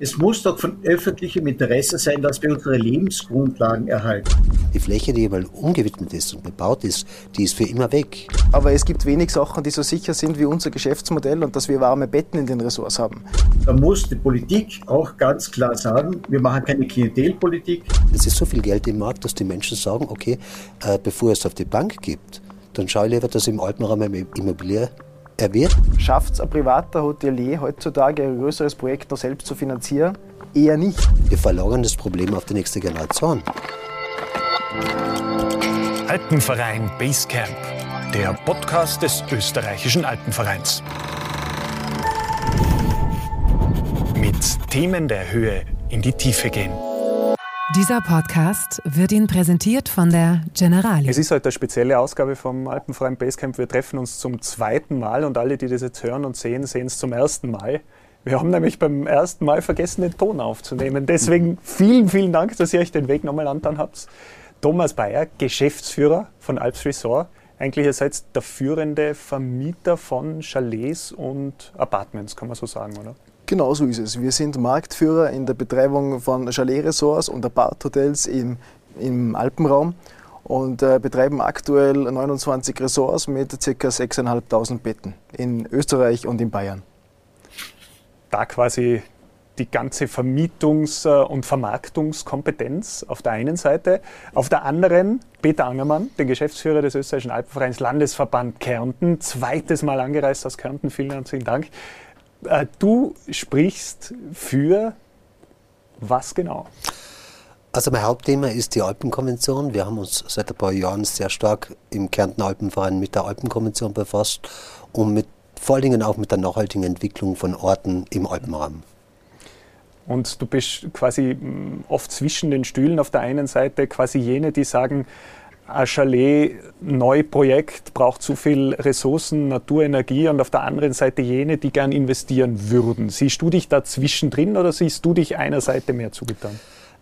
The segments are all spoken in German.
Es muss doch von öffentlichem Interesse sein, dass wir unsere Lebensgrundlagen erhalten. Die Fläche, die mal umgewidmet ist und bebaut ist, die ist für immer weg. Aber es gibt wenig Sachen, die so sicher sind wie unser Geschäftsmodell und dass wir warme Betten in den Ressorts haben. Da muss die Politik auch ganz klar sagen, wir machen keine Klientelpolitik. Es ist so viel Geld im Markt, dass die Menschen sagen, okay, äh, bevor es auf die Bank gibt, dann schaue ich lieber, dass im Alpenraum eine Immobilie erwirbt. Schafft es ein privater Hotelier heutzutage ein größeres Projekt noch selbst zu finanzieren? Eher nicht. Wir verlagern das Problem auf die nächste Generation. Alpenverein Basecamp, der Podcast des österreichischen Alpenvereins. Mit Themen der Höhe in die Tiefe gehen. Dieser Podcast wird Ihnen präsentiert von der Generali. Es ist heute eine spezielle Ausgabe vom Alpenverein Basecamp. Wir treffen uns zum zweiten Mal und alle, die das jetzt hören und sehen, sehen es zum ersten Mal. Wir haben nämlich beim ersten Mal vergessen, den Ton aufzunehmen. Deswegen vielen, vielen Dank, dass ihr euch den Weg nochmal antan habt. Thomas Bayer, Geschäftsführer von Alps Resort. Eigentlich ihr seid der führende Vermieter von Chalets und Apartments, kann man so sagen, oder? Genau so ist es. Wir sind Marktführer in der Betreibung von Chalet-Resorts und Apart-Hotels im, im Alpenraum und äh, betreiben aktuell 29 Resorts mit ca. 6.500 Betten in Österreich und in Bayern. Da quasi die ganze Vermietungs- äh, und Vermarktungskompetenz auf der einen Seite. Auf der anderen Peter Angermann, den Geschäftsführer des Österreichischen Alpenvereins Landesverband Kärnten, zweites Mal angereist aus Kärnten. Vielen herzlichen Dank. Äh, du sprichst für was genau? Also mein Hauptthema ist die Alpenkonvention. Wir haben uns seit ein paar Jahren sehr stark im Kärnten Alpenverein mit der Alpenkonvention befasst und mit, vor allen Dingen auch mit der nachhaltigen Entwicklung von Orten im Alpenraum. Und du bist quasi mm, oft zwischen den Stühlen. Auf der einen Seite quasi jene, die sagen, ein Chalet-Neuprojekt braucht zu viel Ressourcen, Naturenergie und auf der anderen Seite jene, die gern investieren würden. Siehst du dich da zwischendrin oder siehst du dich einer Seite mehr zugetan?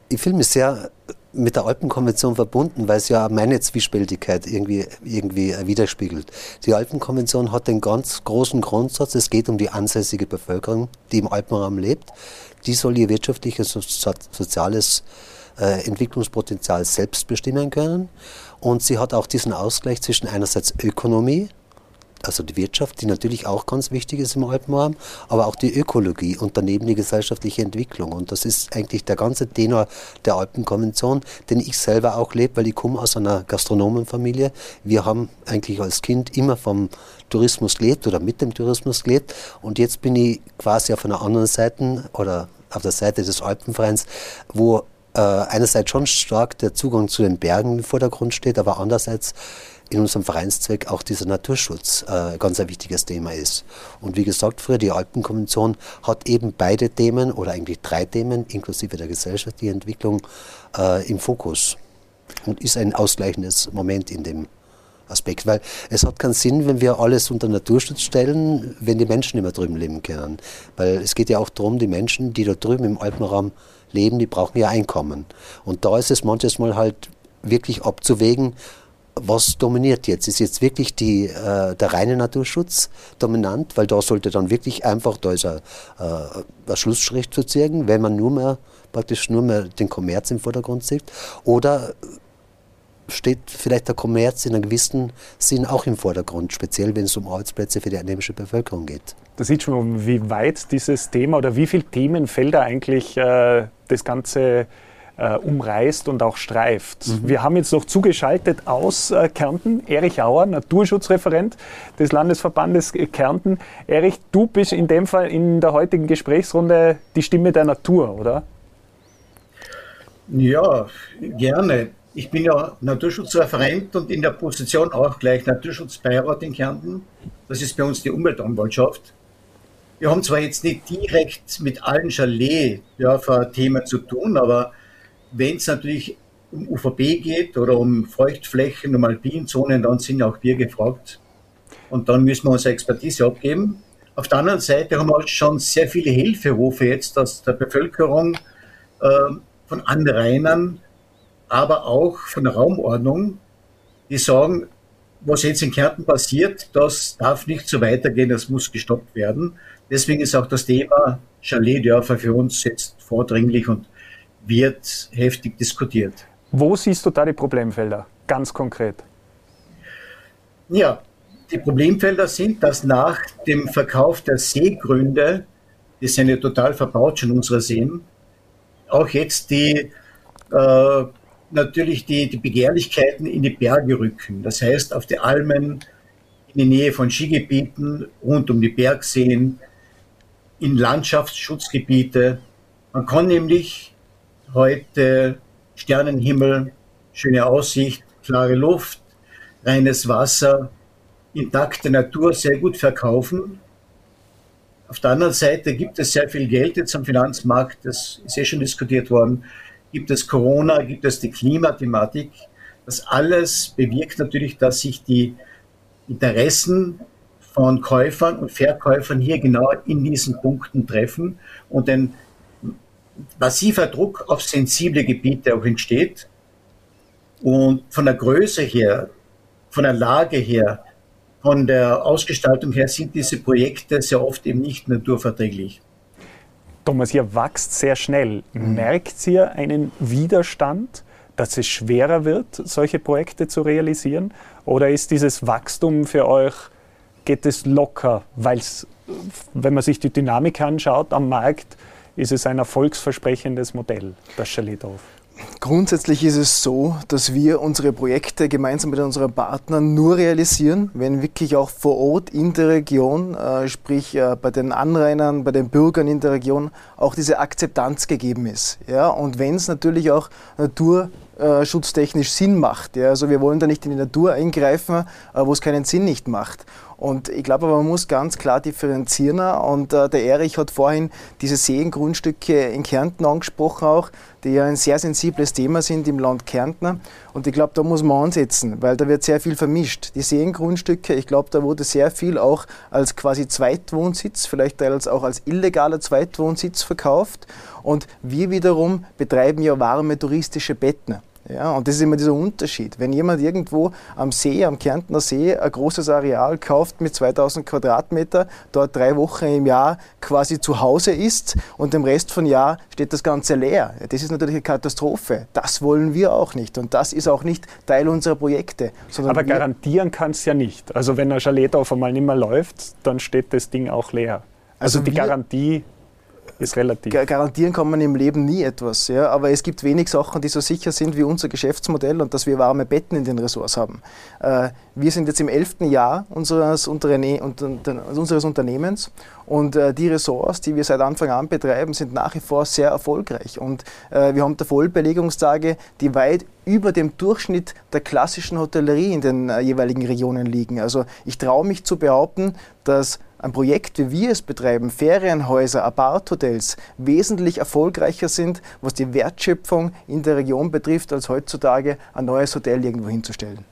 Ich fühle mich sehr mit der Alpenkonvention verbunden, weil es ja meine Zwiespältigkeit irgendwie, irgendwie widerspiegelt. Die Alpenkonvention hat den ganz großen Grundsatz, es geht um die ansässige Bevölkerung, die im Alpenraum lebt. Die soll ihr wirtschaftliches und soziales äh, Entwicklungspotenzial selbst bestimmen können. Und sie hat auch diesen Ausgleich zwischen einerseits Ökonomie, also die Wirtschaft, die natürlich auch ganz wichtig ist im Alpenraum, aber auch die Ökologie und daneben die gesellschaftliche Entwicklung. Und das ist eigentlich der ganze Tenor der Alpenkonvention, den ich selber auch lebe, weil ich komme aus einer Gastronomenfamilie. Wir haben eigentlich als Kind immer vom Tourismus gelebt oder mit dem Tourismus gelebt. Und jetzt bin ich quasi auf einer anderen Seite oder auf der Seite des Alpenvereins, wo äh, einerseits schon stark der Zugang zu den Bergen im Vordergrund steht, aber andererseits in unserem Vereinszweck auch dieser Naturschutz äh, ganz ein wichtiges Thema ist. Und wie gesagt, früher die Alpenkonvention hat eben beide Themen oder eigentlich drei Themen inklusive der gesellschaftlichen Entwicklung äh, im Fokus und ist ein ausgleichendes Moment in dem Aspekt, weil es hat keinen Sinn, wenn wir alles unter Naturschutz stellen, wenn die Menschen immer drüben leben können. Weil es geht ja auch darum, die Menschen, die da drüben im Alpenraum leben, die brauchen ja Einkommen. Und da ist es manches Mal halt wirklich abzuwägen, was dominiert jetzt? Ist jetzt wirklich die, äh, der reine Naturschutz dominant? Weil da sollte dann wirklich einfach, da ist ein, äh, ein Schlussstrich zu ziehen, wenn man nur mehr praktisch nur mehr den Kommerz im Vordergrund sieht. Oder steht vielleicht der Kommerz in einem gewissen Sinn auch im Vordergrund, speziell wenn es um Arbeitsplätze für die einheimische Bevölkerung geht. Da sieht schon, wie weit dieses Thema oder wie viele Themenfelder eigentlich äh, das Ganze äh, umreißt und auch streift. Mhm. Wir haben jetzt noch zugeschaltet aus äh, Kärnten Erich Auer, Naturschutzreferent des Landesverbandes Kärnten. Erich, du bist in dem Fall in der heutigen Gesprächsrunde die Stimme der Natur, oder? Ja, gerne. Ich bin ja Naturschutzreferent und in der Position auch gleich Naturschutzbeirat in Kärnten. Das ist bei uns die Umweltanwaltschaft. Wir haben zwar jetzt nicht direkt mit allen Chalet-Dörfer-Themen zu tun, aber wenn es natürlich um UVB geht oder um Feuchtflächen, um Alpinzonen, dann sind auch wir gefragt. Und dann müssen wir unsere Expertise abgeben. Auf der anderen Seite haben wir schon sehr viele Hilferufe jetzt aus der Bevölkerung äh, von Anrainern, aber auch von der Raumordnung, die sagen, was jetzt in Kärnten passiert, das darf nicht so weitergehen, das muss gestoppt werden. Deswegen ist auch das Thema Chaletdörfer für uns jetzt vordringlich und wird heftig diskutiert. Wo siehst du da die Problemfelder, ganz konkret? Ja, die Problemfelder sind, dass nach dem Verkauf der Seegründe, die sind ja total verbaut schon unsere Seen, auch jetzt die äh, natürlich die, die Begehrlichkeiten in die Berge rücken. Das heißt, auf die Almen, in die Nähe von Skigebieten, rund um die Bergseen, in Landschaftsschutzgebiete. Man kann nämlich heute Sternenhimmel, schöne Aussicht, klare Luft, reines Wasser, intakte Natur sehr gut verkaufen. Auf der anderen Seite gibt es sehr viel Geld jetzt am Finanzmarkt, das ist ja schon diskutiert worden, gibt es Corona, gibt es die Klimathematik. Das alles bewirkt natürlich, dass sich die Interessen von Käufern und Verkäufern hier genau in diesen Punkten treffen und ein massiver Druck auf sensible Gebiete auch entsteht. Und von der Größe her, von der Lage her, von der Ausgestaltung her sind diese Projekte sehr oft eben nicht naturverträglich. Thomas, ihr wächst sehr schnell. Mhm. Merkt ihr einen Widerstand, dass es schwerer wird, solche Projekte zu realisieren? Oder ist dieses Wachstum für euch, geht es locker? Weil es, wenn man sich die Dynamik anschaut am Markt, ist es ein erfolgsversprechendes Modell, das Chaletdorf. Grundsätzlich ist es so, dass wir unsere Projekte gemeinsam mit unseren Partnern nur realisieren, wenn wirklich auch vor Ort in der Region, äh, sprich äh, bei den Anrainern, bei den Bürgern in der Region, auch diese Akzeptanz gegeben ist. Ja? Und wenn es natürlich auch naturschutztechnisch Sinn macht. Ja? Also wir wollen da nicht in die Natur eingreifen, äh, wo es keinen Sinn nicht macht. Und ich glaube aber, man muss ganz klar differenzieren. Und äh, der Erich hat vorhin diese Seengrundstücke in Kärnten angesprochen auch, die ja ein sehr sensibles Thema sind im Land Kärnten. Und ich glaube, da muss man ansetzen, weil da wird sehr viel vermischt. Die Seengrundstücke, ich glaube, da wurde sehr viel auch als quasi Zweitwohnsitz, vielleicht teils auch als illegaler Zweitwohnsitz verkauft. Und wir wiederum betreiben ja warme touristische Betten. Ja, und das ist immer dieser Unterschied. Wenn jemand irgendwo am See, am Kärntner See, ein großes Areal kauft mit 2000 Quadratmeter, dort drei Wochen im Jahr quasi zu Hause ist und im Rest von Jahr steht das Ganze leer. Das ist natürlich eine Katastrophe. Das wollen wir auch nicht. Und das ist auch nicht Teil unserer Projekte. Aber garantieren kann es ja nicht. Also wenn ein Chalet auf einmal nicht mehr läuft, dann steht das Ding auch leer. Also, also die Garantie ist relativ. Garantieren kann man im Leben nie etwas, ja, aber es gibt wenig Sachen, die so sicher sind wie unser Geschäftsmodell und dass wir warme Betten in den Ressorts haben. Äh, wir sind jetzt im elften Jahr unseres, Unterne unseres Unternehmens und äh, die Ressorts, die wir seit Anfang an betreiben, sind nach wie vor sehr erfolgreich und äh, wir haben da Vollbelegungstage, die weit über dem Durchschnitt der klassischen Hotellerie in den äh, jeweiligen Regionen liegen. Also ich traue mich zu behaupten, dass ein Projekt, wie wir es betreiben, Ferienhäuser, Apart-Hotels, wesentlich erfolgreicher sind, was die Wertschöpfung in der Region betrifft, als heutzutage ein neues Hotel irgendwo hinzustellen.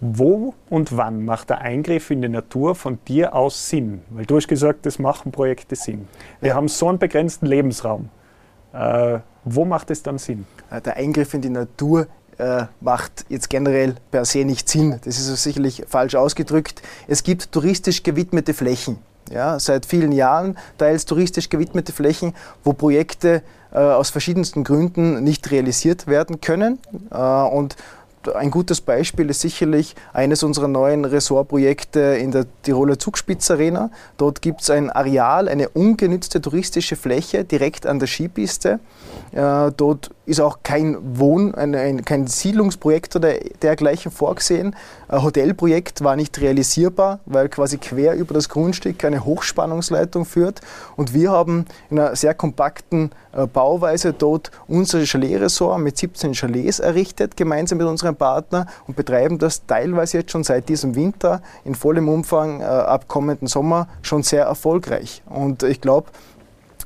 Wo und wann macht der Eingriff in die Natur von dir aus Sinn? Weil du hast gesagt, das machen Projekte Sinn. Wir ja. haben so einen begrenzten Lebensraum. Äh, wo macht es dann Sinn? Äh, der Eingriff in die Natur äh, macht jetzt generell per se nicht Sinn. Das ist sicherlich falsch ausgedrückt. Es gibt touristisch gewidmete Flächen. Ja, seit vielen Jahren teils touristisch gewidmete Flächen, wo Projekte äh, aus verschiedensten Gründen nicht realisiert werden können. Äh, und ein gutes Beispiel ist sicherlich eines unserer neuen Ressortprojekte in der Tiroler Zugspitzarena. Dort gibt es ein Areal, eine ungenützte touristische Fläche direkt an der Skipiste. Äh, dort ist auch kein Wohn-, ein, ein, kein Siedlungsprojekt oder dergleichen vorgesehen. Ein Hotelprojekt war nicht realisierbar, weil quasi quer über das Grundstück eine Hochspannungsleitung führt. Und wir haben in einer sehr kompakten äh, Bauweise dort unser Chalet-Ressort mit 17 Chalets errichtet, gemeinsam mit unserem Partner und betreiben das teilweise jetzt schon seit diesem Winter in vollem Umfang äh, ab kommenden Sommer schon sehr erfolgreich. Und ich glaube,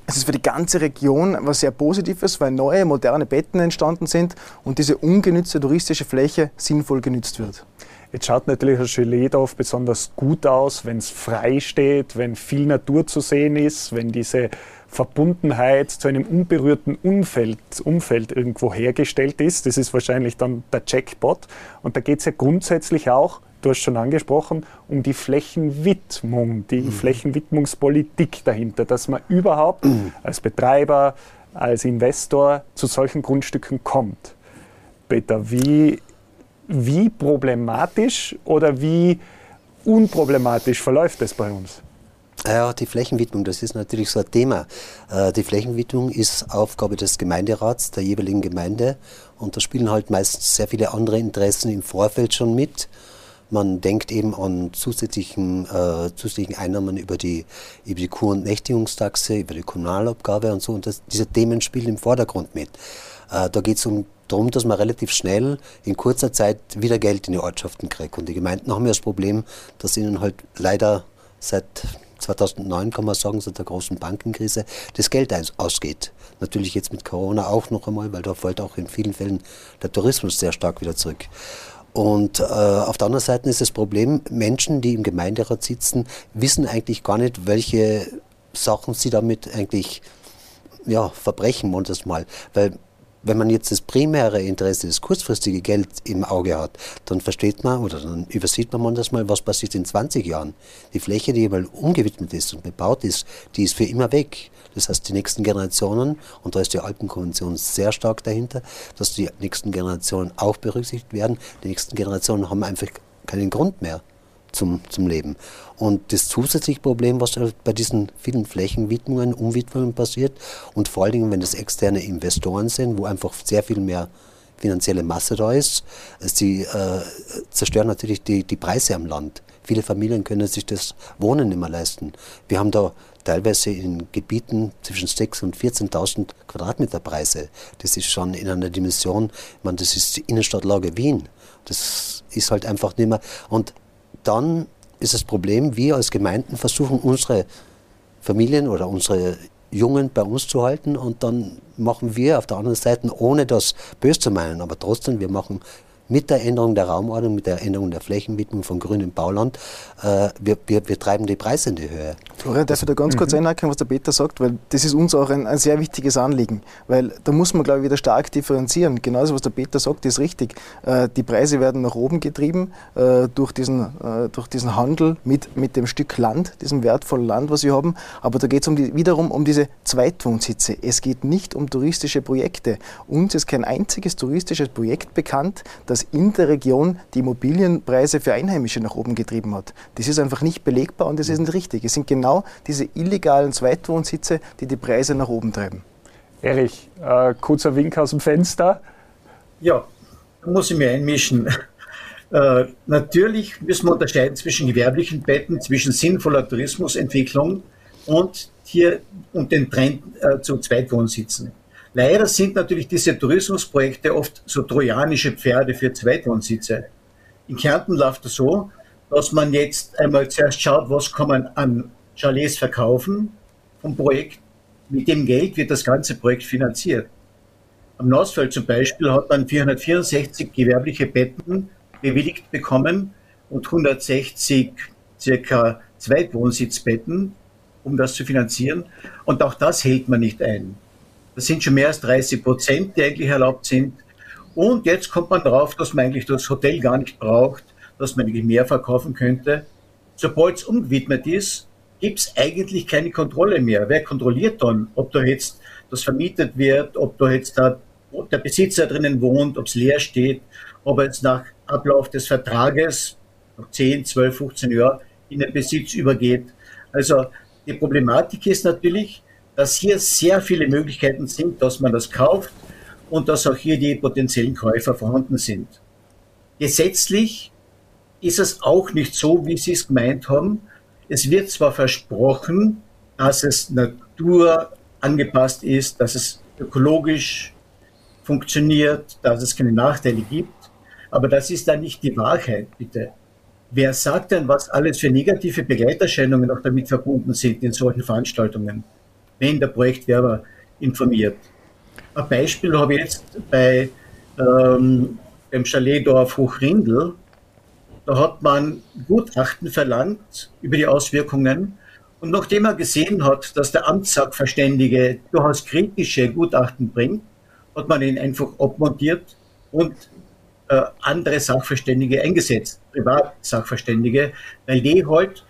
es ist für die ganze Region was sehr Positives, weil neue, moderne Betten entstanden sind und diese ungenützte touristische Fläche sinnvoll genützt wird. Jetzt schaut natürlich ein Chaletdorf besonders gut aus, wenn es frei steht, wenn viel Natur zu sehen ist, wenn diese Verbundenheit zu einem unberührten Umfeld, Umfeld irgendwo hergestellt ist. Das ist wahrscheinlich dann der Jackpot. Und da geht es ja grundsätzlich auch du hast schon angesprochen, um die Flächenwidmung, die mhm. Flächenwidmungspolitik dahinter, dass man überhaupt mhm. als Betreiber, als Investor zu solchen Grundstücken kommt. Peter, wie, wie problematisch oder wie unproblematisch verläuft das bei uns? Ja, die Flächenwidmung, das ist natürlich so ein Thema. Äh, die Flächenwidmung ist Aufgabe des Gemeinderats der jeweiligen Gemeinde und da spielen halt meistens sehr viele andere Interessen im Vorfeld schon mit. Man denkt eben an zusätzlichen, äh, zusätzlichen Einnahmen über die, über die Kur- und Nächtigungstaxe, über die Kommunalabgabe und so. Und das, diese Themen spielen im Vordergrund mit. Äh, da geht es um darum, dass man relativ schnell in kurzer Zeit wieder Geld in die Ortschaften kriegt. Und die Gemeinden haben ja das Problem, dass ihnen halt leider seit 2009 kann man sagen, seit der großen Bankenkrise, das Geld ausgeht. Natürlich jetzt mit Corona auch noch einmal, weil da fällt auch in vielen Fällen der Tourismus sehr stark wieder zurück. Und äh, auf der anderen Seite ist das Problem, Menschen, die im Gemeinderat sitzen, wissen eigentlich gar nicht, welche Sachen sie damit eigentlich ja, verbrechen, manches Mal. Weil wenn man jetzt das primäre Interesse, das kurzfristige Geld im Auge hat, dann versteht man oder dann übersieht man das mal, was passiert in 20 Jahren. Die Fläche, die mal umgewidmet ist und bebaut ist, die ist für immer weg. Das heißt, die nächsten Generationen, und da ist die Alpenkonvention sehr stark dahinter, dass die nächsten Generationen auch berücksichtigt werden. Die nächsten Generationen haben einfach keinen Grund mehr zum, zum Leben. Und das zusätzliche Problem, was bei diesen vielen Flächenwidmungen, Umwidmungen passiert und vor allen Dingen, wenn das externe Investoren sind, wo einfach sehr viel mehr finanzielle Masse da ist, sie äh, zerstören natürlich die, die Preise am Land. Viele Familien können sich das Wohnen nicht mehr leisten. Wir haben da teilweise in Gebieten zwischen 6.000 und 14.000 Quadratmeter Preise. Das ist schon in einer Dimension, ich meine, das ist die Innenstadtlage Wien. Das ist halt einfach nicht mehr. Und dann ist das Problem, wir als Gemeinden versuchen unsere Familien oder unsere Jungen bei uns zu halten und dann machen wir auf der anderen Seite, ohne das böse zu meinen, aber trotzdem, wir machen mit der Änderung der Raumordnung, mit der Änderung der Flächenwidmung von grünem Bauland, äh, wir, wir, wir, treiben die Preise in die Höhe. Florian, darf ich da ganz kurz mhm. einhaken, was der Peter sagt, weil das ist uns auch ein, ein, sehr wichtiges Anliegen, weil da muss man, glaube ich, wieder stark differenzieren. Genauso, was der Peter sagt, ist richtig. Äh, die Preise werden nach oben getrieben äh, durch, diesen, äh, durch diesen Handel mit, mit dem Stück Land, diesem wertvollen Land, was wir haben, aber da geht es um die, wiederum um diese Zweitwohnsitze. Es geht nicht um touristische Projekte. Uns ist kein einziges touristisches Projekt bekannt, das in der Region die Immobilienpreise für Einheimische nach oben getrieben hat. Das ist einfach nicht belegbar und das ist nicht richtig. Es sind genau diese illegalen Zweitwohnsitze, die die Preise nach oben treiben. Erich, äh, kurzer Wink aus dem Fenster. Ja, da muss ich mir einmischen. Äh, natürlich müssen wir unterscheiden zwischen gewerblichen Betten, zwischen sinnvoller Tourismusentwicklung und hier und den Trend äh, zu Zweitwohnsitzen. Leider sind natürlich diese Tourismusprojekte oft so trojanische Pferde für Zweitwohnsitze. In Kärnten läuft es so, dass man jetzt einmal zuerst schaut, was kann man an Chalets verkaufen vom Projekt. Mit dem Geld wird das ganze Projekt finanziert. Am Nausfeld zum Beispiel hat man 464 gewerbliche Betten bewilligt bekommen und 160 circa Zweitwohnsitzbetten, um das zu finanzieren. Und auch das hält man nicht ein. Das sind schon mehr als 30 Prozent, die eigentlich erlaubt sind. Und jetzt kommt man drauf, dass man eigentlich das Hotel gar nicht braucht, dass man eigentlich mehr verkaufen könnte. Sobald es umgewidmet ist, gibt es eigentlich keine Kontrolle mehr. Wer kontrolliert dann, ob da jetzt das vermietet wird, ob da jetzt da der Besitzer drinnen wohnt, ob es leer steht, ob er jetzt nach Ablauf des Vertrages, nach 10, 12, 15 Jahren, in den Besitz übergeht. Also die Problematik ist natürlich, dass hier sehr viele Möglichkeiten sind, dass man das kauft und dass auch hier die potenziellen Käufer vorhanden sind. Gesetzlich ist es auch nicht so, wie Sie es gemeint haben. Es wird zwar versprochen, dass es naturangepasst ist, dass es ökologisch funktioniert, dass es keine Nachteile gibt, aber das ist dann nicht die Wahrheit, bitte. Wer sagt denn, was alles für negative Begleiterscheinungen auch damit verbunden sind in solchen Veranstaltungen? Wenn der Projektwerber informiert. Ein Beispiel habe ich jetzt bei ähm, beim Chaletdorf Hochrindl. Da hat man Gutachten verlangt über die Auswirkungen. Und nachdem er gesehen hat, dass der Amtssachverständige durchaus kritische Gutachten bringt, hat man ihn einfach abmontiert und äh, andere Sachverständige eingesetzt, Privatsachverständige, weil die halt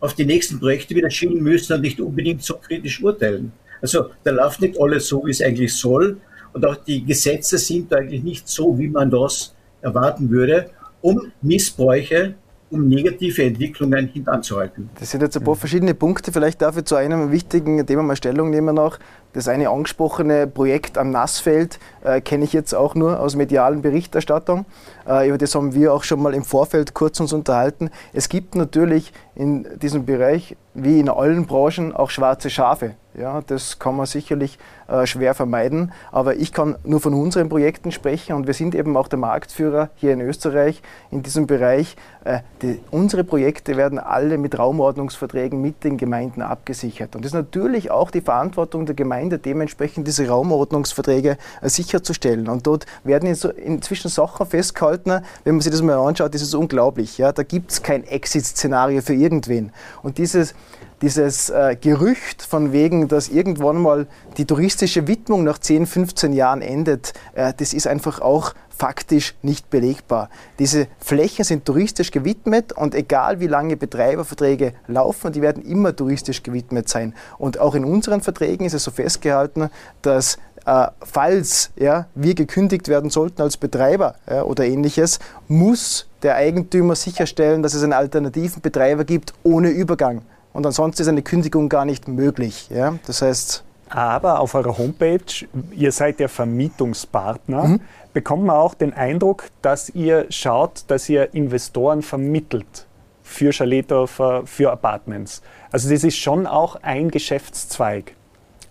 auf die nächsten Projekte wieder schieben müssen und nicht unbedingt so kritisch urteilen. Also da läuft nicht alles so, wie es eigentlich soll. Und auch die Gesetze sind eigentlich nicht so, wie man das erwarten würde, um Missbräuche um negative Entwicklungen hintanzuhalten. Das sind jetzt ein paar verschiedene Punkte. Vielleicht darf ich zu einem wichtigen Thema mal Stellung nehmen noch. Das eine angesprochene Projekt am Nassfeld äh, kenne ich jetzt auch nur aus medialen Berichterstattung. Äh, über das haben wir auch schon mal im Vorfeld kurz uns unterhalten. Es gibt natürlich in diesem Bereich, wie in allen Branchen, auch schwarze Schafe. Ja, das kann man sicherlich äh, schwer vermeiden. Aber ich kann nur von unseren Projekten sprechen und wir sind eben auch der Marktführer hier in Österreich in diesem Bereich. Äh, die, unsere Projekte werden alle mit Raumordnungsverträgen mit den Gemeinden abgesichert. Und das ist natürlich auch die Verantwortung der Gemeinde, dementsprechend diese Raumordnungsverträge äh, sicherzustellen. Und dort werden inzwischen Sachen festgehalten, wenn man sich das mal anschaut, das ist unglaublich. Ja? Da gibt es kein Exit-Szenario für irgendwen. Und dieses dieses äh, Gerücht von wegen, dass irgendwann mal die touristische Widmung nach 10, 15 Jahren endet, äh, das ist einfach auch faktisch nicht belegbar. Diese Flächen sind touristisch gewidmet und egal wie lange Betreiberverträge laufen, die werden immer touristisch gewidmet sein. Und auch in unseren Verträgen ist es so festgehalten, dass äh, falls ja, wir gekündigt werden sollten als Betreiber ja, oder ähnliches, muss der Eigentümer sicherstellen, dass es einen alternativen Betreiber gibt ohne Übergang und ansonsten ist eine Kündigung gar nicht möglich. Ja? Das heißt. Aber auf eurer Homepage, ihr seid der Vermietungspartner, mhm. bekommt man auch den Eindruck, dass ihr schaut, dass ihr Investoren vermittelt für Chaletdorfer, für Apartments. Also das ist schon auch ein Geschäftszweig.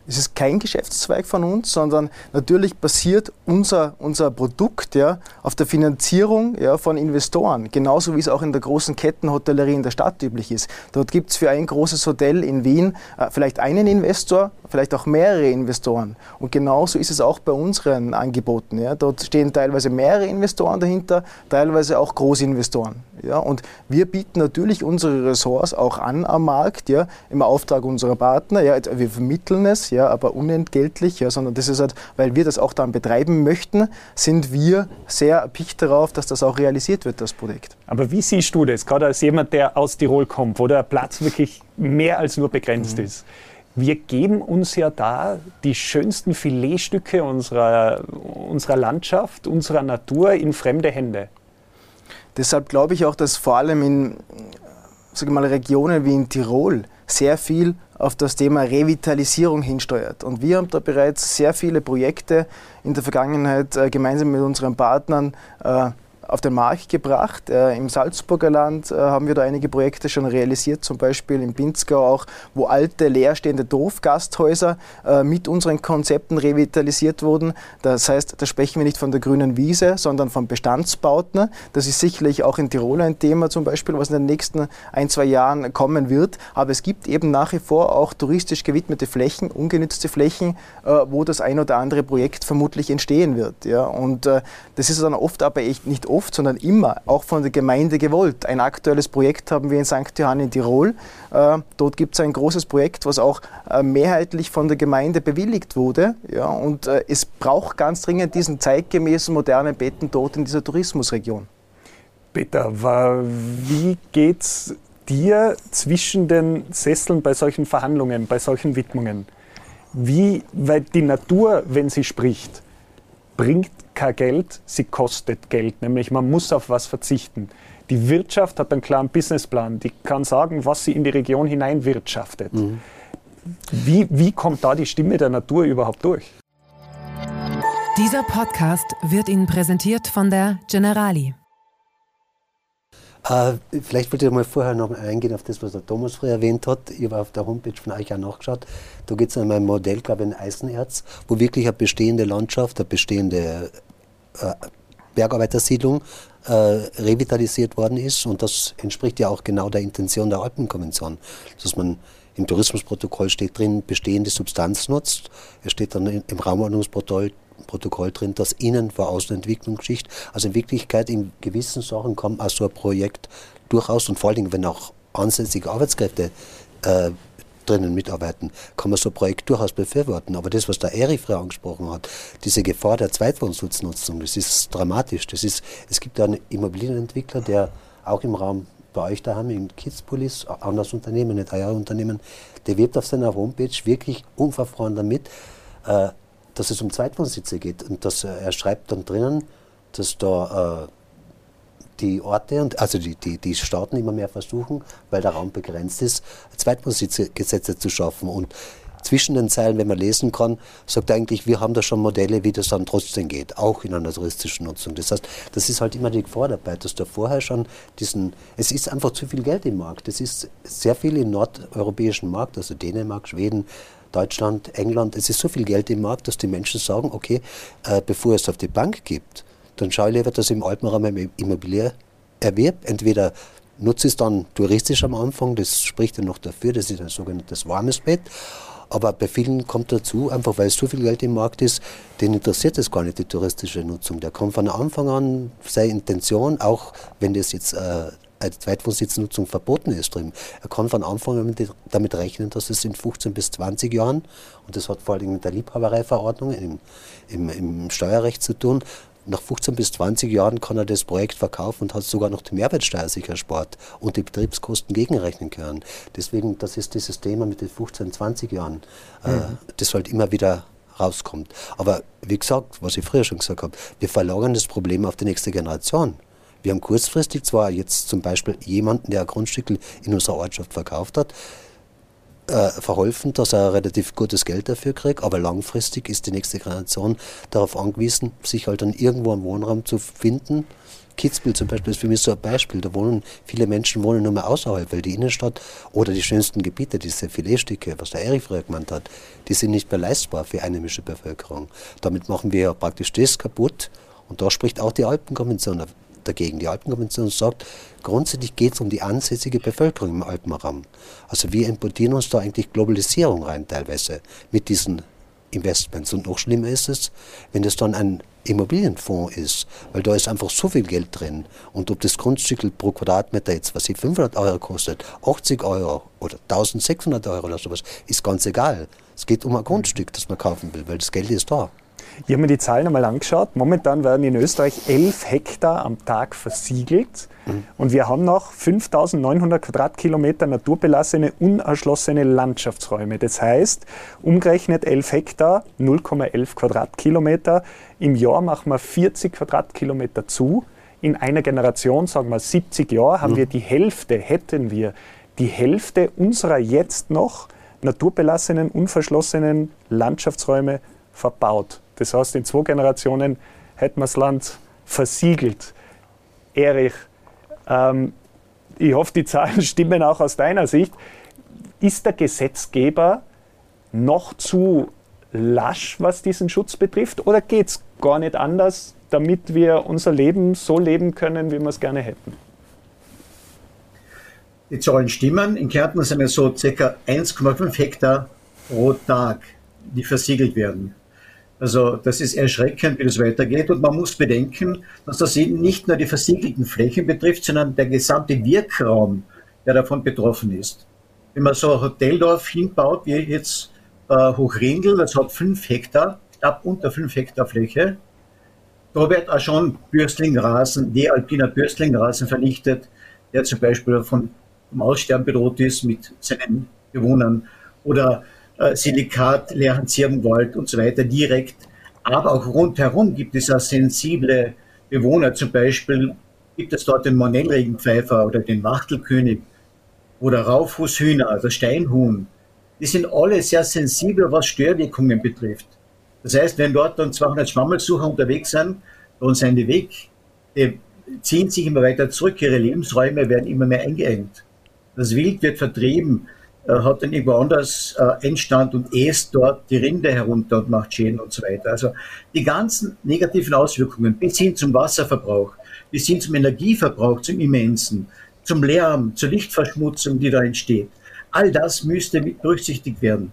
Es ist kein Geschäftszweig von uns, sondern natürlich basiert unser, unser Produkt ja, auf der Finanzierung ja, von Investoren, genauso wie es auch in der großen Kettenhotellerie in der Stadt üblich ist. Dort gibt es für ein großes Hotel in Wien äh, vielleicht einen Investor, vielleicht auch mehrere Investoren. Und genauso ist es auch bei unseren Angeboten. Ja. Dort stehen teilweise mehrere Investoren dahinter, teilweise auch Großinvestoren. Ja. Und wir bieten natürlich unsere Ressorts auch an am Markt, ja, im Auftrag unserer Partner. Ja. Wir vermitteln es, ja, aber unentgeltlich, ja, sondern das ist halt, weil wir das auch dann betreiben möchten, sind wir sehr erpicht darauf, dass das auch realisiert wird, das Projekt. Aber wie siehst du das, gerade als jemand, der aus Tirol kommt, wo der Platz wirklich mehr als nur begrenzt mhm. ist? Wir geben uns ja da die schönsten Filetstücke unserer, unserer Landschaft, unserer Natur in fremde Hände. Deshalb glaube ich auch, dass vor allem in sage mal, Regionen wie in Tirol sehr viel auf das Thema Revitalisierung hinsteuert. Und wir haben da bereits sehr viele Projekte in der Vergangenheit äh, gemeinsam mit unseren Partnern äh, auf den Markt gebracht. Äh, Im Salzburger Land äh, haben wir da einige Projekte schon realisiert, zum Beispiel in Pinzgau auch, wo alte leerstehende Dorfgasthäuser äh, mit unseren Konzepten revitalisiert wurden. Das heißt, da sprechen wir nicht von der grünen Wiese, sondern von Bestandsbauten. Das ist sicherlich auch in Tirol ein Thema zum Beispiel, was in den nächsten ein, zwei Jahren kommen wird. Aber es gibt eben nach wie vor auch touristisch gewidmete Flächen, ungenützte Flächen, äh, wo das ein oder andere Projekt vermutlich entstehen wird. Ja? Und äh, das ist dann oft aber echt nicht oft, sondern immer auch von der Gemeinde gewollt. Ein aktuelles Projekt haben wir in St. Johann in Tirol. Äh, dort gibt es ein großes Projekt, was auch äh, mehrheitlich von der Gemeinde bewilligt wurde. Ja, und äh, es braucht ganz dringend diesen zeitgemäßen modernen Betten dort in dieser Tourismusregion. Peter, wie geht's dir zwischen den Sesseln bei solchen Verhandlungen, bei solchen Widmungen? Wie, weil die Natur, wenn sie spricht, bringt kein Geld, sie kostet Geld, nämlich man muss auf was verzichten. Die Wirtschaft hat einen klaren Businessplan, die kann sagen, was sie in die Region hineinwirtschaftet. Mhm. Wie, wie kommt da die Stimme der Natur überhaupt durch? Dieser Podcast wird Ihnen präsentiert von der Generali. Äh, vielleicht wollte ich mal vorher noch eingehen auf das, was der Thomas früher erwähnt hat. Ich habe auf der Homepage von euch auch nachgeschaut. Da geht es um ein Modell, glaube ich, in Eisenerz, wo wirklich eine bestehende Landschaft, eine bestehende äh, Bergarbeitersiedlung äh, revitalisiert worden ist. Und das entspricht ja auch genau der Intention der Alpenkonvention, dass man im Tourismusprotokoll steht drin, bestehende Substanz nutzt. Es steht dann im Raumordnungsprotokoll Protokoll drin, dass Innen- vor Außenentwicklungsschicht. Also in Wirklichkeit in gewissen Sachen kann auch so ein Projekt durchaus und vor allen Dingen, wenn auch ansässige Arbeitskräfte äh, drinnen mitarbeiten, kann man so ein Projekt durchaus befürworten. Aber das, was der Erich früher angesprochen hat, diese Gefahr der Zweitwohnsitznutzung, das ist dramatisch. Das ist, es gibt einen Immobilienentwickler, der auch im Raum bei euch daheim in Kidspolis, anderes Unternehmen, nicht euer Unternehmen, der wirbt auf seiner Homepage wirklich unverfroren damit, äh, dass es um Zweitwohnsitze geht. Und dass, äh, er schreibt dann drinnen, dass da äh, die Orte und also die, die, die Staaten immer mehr versuchen, weil der Raum begrenzt ist, Zweitwohnsitzgesetze zu schaffen. Und zwischen den Zeilen, wenn man lesen kann, sagt er eigentlich, wir haben da schon Modelle, wie das dann trotzdem geht, auch in einer touristischen Nutzung. Das heißt, das ist halt immer die Gefahr dabei, dass da vorher schon diesen, es ist einfach zu viel Geld im Markt. Es ist sehr viel im nordeuropäischen Markt, also Dänemark, Schweden, Deutschland, England, es ist so viel Geld im Markt, dass die Menschen sagen, okay, äh, bevor es auf die Bank gibt, dann schaue ich lieber, dass ich im Alpenraum eine Immobilie erwerbe. Entweder nutze ich es dann touristisch am Anfang, das spricht dann noch dafür, das ist ein sogenanntes warmes Bett. Aber bei vielen kommt dazu, einfach weil es so viel Geld im Markt ist, den interessiert es gar nicht, die touristische Nutzung. Der kommt von Anfang an, seine Intention, auch wenn das jetzt äh, als Zweitwohnsitznutzung verboten ist drin. Er kann von Anfang an damit rechnen, dass es in 15 bis 20 Jahren, und das hat vor allem mit der Liebhabereiverordnung im, im, im Steuerrecht zu tun, nach 15 bis 20 Jahren kann er das Projekt verkaufen und hat sogar noch die Mehrwertsteuer sich erspart und die Betriebskosten gegenrechnen können. Deswegen, das ist dieses Thema mit den 15, 20 Jahren, äh, mhm. das halt immer wieder rauskommt. Aber wie gesagt, was ich früher schon gesagt habe, wir verlagern das Problem auf die nächste Generation. Wir haben kurzfristig zwar jetzt zum Beispiel jemanden, der ein Grundstück in unserer Ortschaft verkauft hat, äh, verholfen, dass er relativ gutes Geld dafür kriegt, aber langfristig ist die nächste Generation darauf angewiesen, sich halt dann irgendwo einen Wohnraum zu finden. Kitzbühel zum Beispiel ist für mich so ein Beispiel. Da wohnen viele Menschen wohnen nur mehr außerhalb, weil die Innenstadt oder die schönsten Gebiete, diese Filetstücke, was der Erich früher gemeint hat, die sind nicht mehr leistbar für einheimische Bevölkerung. Damit machen wir ja praktisch das kaputt. Und da spricht auch die Alpenkonvention dagegen. Die Alpenkonvention sagt, grundsätzlich geht es um die ansässige Bevölkerung im Alpenraum. Also wir importieren uns da eigentlich Globalisierung rein teilweise mit diesen Investments. Und noch schlimmer ist es, wenn das dann ein Immobilienfonds ist, weil da ist einfach so viel Geld drin. Und ob das Grundstück pro Quadratmeter jetzt, was sie 500 Euro kostet, 80 Euro oder 1600 Euro oder sowas, ist ganz egal. Es geht um ein Grundstück, das man kaufen will, weil das Geld ist da. Ich habe mir die Zahlen einmal angeschaut. Momentan werden in Österreich 11 Hektar am Tag versiegelt. Mhm. Und wir haben noch 5900 Quadratkilometer naturbelassene, unerschlossene Landschaftsräume. Das heißt, umgerechnet 11 Hektar, 0,11 Quadratkilometer. Im Jahr machen wir 40 Quadratkilometer zu. In einer Generation, sagen wir 70 Jahre, haben mhm. wir die Hälfte, hätten wir die Hälfte unserer jetzt noch naturbelassenen, unverschlossenen Landschaftsräume verbaut. Das heißt, in zwei Generationen hätten wir das Land versiegelt. Erich, ähm, ich hoffe, die Zahlen stimmen auch aus deiner Sicht. Ist der Gesetzgeber noch zu lasch, was diesen Schutz betrifft, oder geht es gar nicht anders, damit wir unser Leben so leben können, wie wir es gerne hätten? Die Zahlen stimmen. In Kärnten sind es so ca. 1,5 Hektar pro Tag, die versiegelt werden. Also das ist erschreckend, wie das weitergeht. Und man muss bedenken, dass das eben nicht nur die versiegelten Flächen betrifft, sondern der gesamte Wirkraum, der davon betroffen ist. Wenn man so ein Hoteldorf hinbaut, wie jetzt äh, Hochrindl, das hat fünf Hektar, knapp unter fünf Hektar Fläche, da wird auch schon Bürstlingrasen, alpiner Bürstlingrasen vernichtet, der zum Beispiel vom Aussterben bedroht ist mit seinen Bewohnern. Oder äh, Silikat, Zirbenwald und so weiter direkt. Aber auch rundherum gibt es ja sensible Bewohner. Zum Beispiel gibt es dort den Monellregenpfeifer oder den Wachtelkönig oder Raufhushühner, also Steinhuhn. Die sind alle sehr sensibel, was Störwirkungen betrifft. Das heißt, wenn dort dann 200 Schwammelsucher unterwegs sind, dann sind die weg. Die ziehen sich immer weiter zurück, ihre Lebensräume werden immer mehr eingeengt. Das Wild wird vertrieben hat dann irgendwo anders äh, Endstand und äst dort die Rinde herunter und macht Schäden und so weiter. Also die ganzen negativen Auswirkungen bis hin zum Wasserverbrauch, bis hin zum Energieverbrauch, zum immensen, zum Lärm, zur Lichtverschmutzung, die da entsteht. All das müsste mit berücksichtigt werden.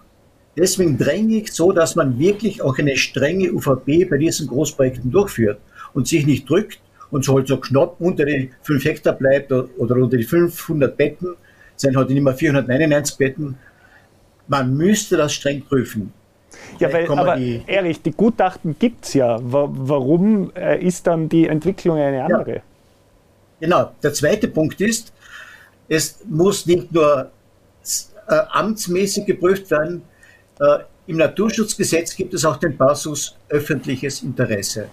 Deswegen dränge ich so, dass man wirklich auch eine strenge UVP bei diesen Großprojekten durchführt und sich nicht drückt und so halt so knapp unter die 5 Hektar bleibt oder unter die 500 Betten, sind halt nicht mehr 499 Betten. man müsste das streng prüfen. Ja, weil, aber die, ehrlich, die Gutachten gibt es ja. Warum äh, ist dann die Entwicklung eine andere? Ja. Genau. Der zweite Punkt ist, es muss nicht nur äh, amtsmäßig geprüft werden. Äh, Im Naturschutzgesetz gibt es auch den Passus öffentliches Interesse.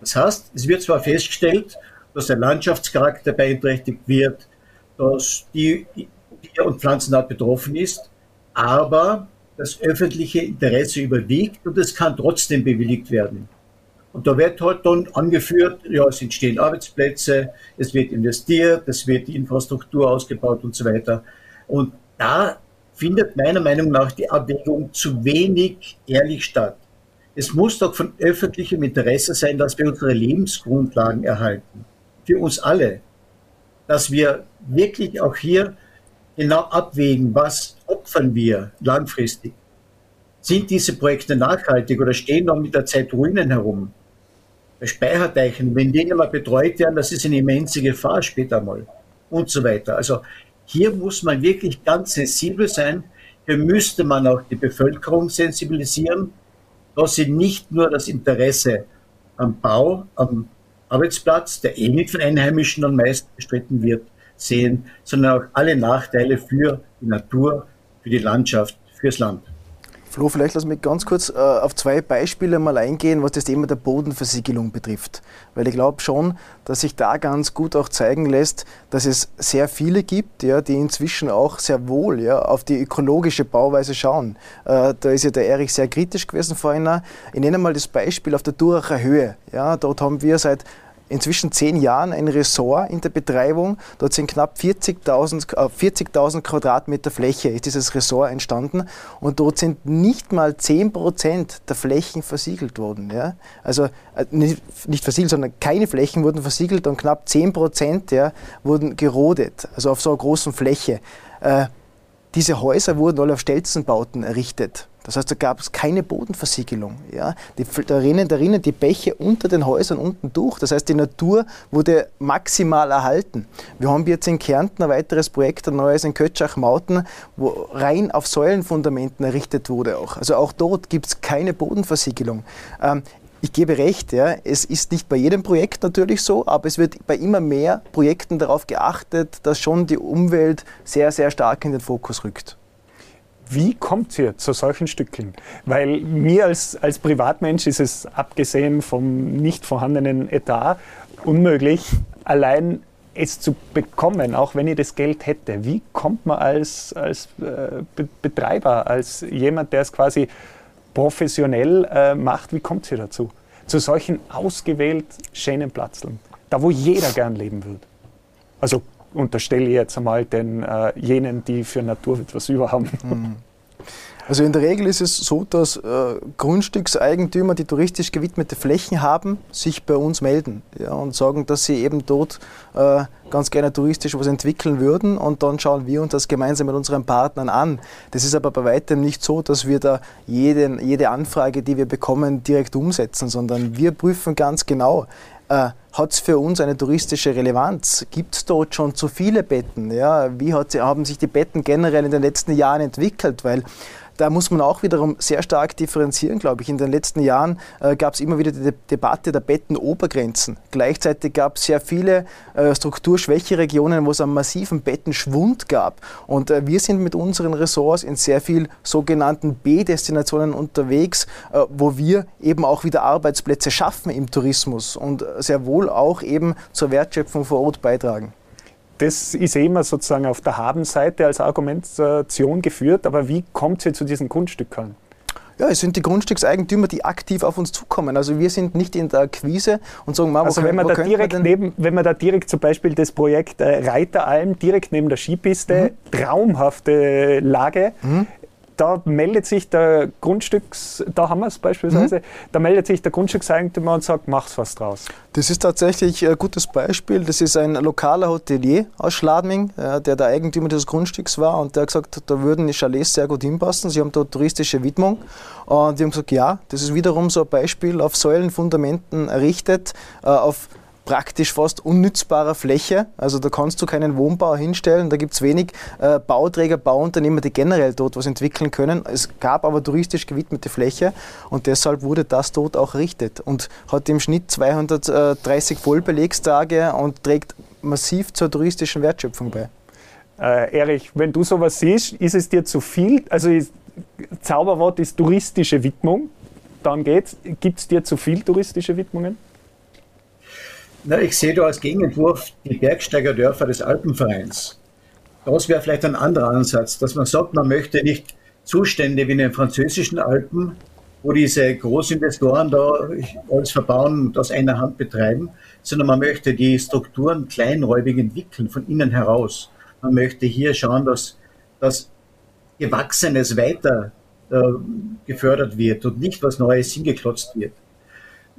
Das heißt, es wird zwar festgestellt, dass der Landschaftscharakter beeinträchtigt wird, dass die Tier- und Pflanzenart betroffen ist, aber das öffentliche Interesse überwiegt und es kann trotzdem bewilligt werden. Und da wird halt dann angeführt, ja, es entstehen Arbeitsplätze, es wird investiert, es wird die Infrastruktur ausgebaut und so weiter. Und da findet meiner Meinung nach die Abwägung zu wenig ehrlich statt. Es muss doch von öffentlichem Interesse sein, dass wir unsere Lebensgrundlagen erhalten. Für uns alle. Dass wir wirklich auch hier genau abwägen, was opfern wir langfristig. Sind diese Projekte nachhaltig oder stehen noch mit der Zeit Ruinen herum? Speicherteichen, wenn die mal betreut werden, das ist eine immense Gefahr später mal und so weiter. Also hier muss man wirklich ganz sensibel sein. Hier müsste man auch die Bevölkerung sensibilisieren, dass sie nicht nur das Interesse am Bau, am Arbeitsplatz, der eh nicht von Einheimischen am meisten bestritten wird, sehen, sondern auch alle Nachteile für die Natur, für die Landschaft, fürs Land. Flo, vielleicht lass mich ganz kurz äh, auf zwei Beispiele mal eingehen, was das Thema der Bodenversiegelung betrifft. Weil ich glaube schon, dass sich da ganz gut auch zeigen lässt, dass es sehr viele gibt, ja, die inzwischen auch sehr wohl ja, auf die ökologische Bauweise schauen. Äh, da ist ja der Erich sehr kritisch gewesen vorhin. Ich nenne mal das Beispiel auf der Duracher Höhe. Ja, dort haben wir seit inzwischen zehn Jahren ein Ressort in der Betreibung. Dort sind knapp 40.000 äh, 40 Quadratmeter Fläche, ist dieses Ressort entstanden. Und dort sind nicht mal 10 Prozent der Flächen versiegelt worden. Ja? Also äh, nicht, versiegelt, sondern keine Flächen wurden versiegelt und knapp 10 Prozent ja, wurden gerodet, also auf so einer großen Fläche. Äh, diese Häuser wurden alle auf Stelzenbauten errichtet. Das heißt, da gab es keine Bodenversiegelung. Ja? Die, da, rinnen, da rinnen die Bäche unter den Häusern unten durch. Das heißt, die Natur wurde maximal erhalten. Wir haben jetzt in Kärnten ein weiteres Projekt, ein neues in Kötschach-Mauten, wo rein auf Säulenfundamenten errichtet wurde. Auch. Also auch dort gibt es keine Bodenversiegelung. Ähm, ich gebe recht, ja, es ist nicht bei jedem Projekt natürlich so, aber es wird bei immer mehr Projekten darauf geachtet, dass schon die Umwelt sehr, sehr stark in den Fokus rückt. Wie kommt ihr zu solchen Stückchen? Weil mir als, als Privatmensch ist es, abgesehen vom nicht vorhandenen Etat, unmöglich, allein es zu bekommen, auch wenn ich das Geld hätte. Wie kommt man als, als äh, Betreiber, als jemand, der es quasi professionell äh, macht, wie kommt ihr dazu? Zu solchen ausgewählt schönen Platzeln, da wo jeder gern leben würde. Also unterstelle ich jetzt einmal den äh, jenen, die für Natur etwas über haben. Mhm. Also in der Regel ist es so, dass äh, Grundstückseigentümer, die touristisch gewidmete Flächen haben, sich bei uns melden ja, und sagen, dass sie eben dort äh, ganz gerne touristisch was entwickeln würden und dann schauen wir uns das gemeinsam mit unseren Partnern an. Das ist aber bei weitem nicht so, dass wir da jeden, jede Anfrage, die wir bekommen, direkt umsetzen, sondern wir prüfen ganz genau, äh, hat es für uns eine touristische Relevanz? Gibt es dort schon zu viele Betten? Ja, wie hat, haben sich die Betten generell in den letzten Jahren entwickelt? Weil da muss man auch wiederum sehr stark differenzieren, glaube ich. In den letzten Jahren äh, gab es immer wieder die De Debatte der Bettenobergrenzen. Gleichzeitig gab es sehr viele äh, strukturschwäche Regionen, wo es einen massiven Bettenschwund gab. Und äh, wir sind mit unseren Ressorts in sehr viel sogenannten B-Destinationen unterwegs, äh, wo wir eben auch wieder Arbeitsplätze schaffen im Tourismus und sehr wohl auch eben zur Wertschöpfung vor Ort beitragen das ist immer sozusagen auf der Habenseite als Argumentation geführt, aber wie kommt sie zu diesen Grundstückern? Ja, es sind die Grundstückseigentümer, die aktiv auf uns zukommen. Also wir sind nicht in der Akquise und sagen, mal, also wenn man, da direkt neben, wenn man da direkt zum Beispiel das Projekt äh, Reiteralm direkt neben der Skipiste, mhm. traumhafte Lage, mhm da meldet sich der Grundstücks, da haben wir es beispielsweise, mhm. da meldet sich der Grundstückseigentümer und sagt, mach's was draus. Das ist tatsächlich ein gutes Beispiel. Das ist ein lokaler Hotelier aus Schladming, der der Eigentümer des Grundstücks war und der hat gesagt, da würden die Chalets sehr gut hinpassen. Sie haben dort touristische Widmung und wir haben gesagt, ja, das ist wiederum so ein Beispiel auf Säulenfundamenten errichtet, äh, auf praktisch fast unnützbarer Fläche. Also da kannst du keinen Wohnbau hinstellen. Da gibt es wenig äh, Bauträger, Bauunternehmer, die generell dort was entwickeln können. Es gab aber touristisch gewidmete Fläche und deshalb wurde das dort auch errichtet und hat im Schnitt 230 Vollbelegstage und trägt massiv zur touristischen Wertschöpfung bei. Äh, Erich, wenn du sowas siehst, ist es dir zu viel? Also ist, Zauberwort ist touristische Widmung. Dann geht's. Gibt es dir zu viel touristische Widmungen? Na, ich sehe da als Gegenentwurf die Bergsteigerdörfer des Alpenvereins. Das wäre vielleicht ein anderer Ansatz, dass man sagt, man möchte nicht Zustände wie in den französischen Alpen, wo diese Großinvestoren da alles verbauen und aus einer Hand betreiben, sondern man möchte die Strukturen kleinräumig entwickeln, von innen heraus. Man möchte hier schauen, dass das Gewachsenes weiter äh, gefördert wird und nicht was Neues hingeklotzt wird.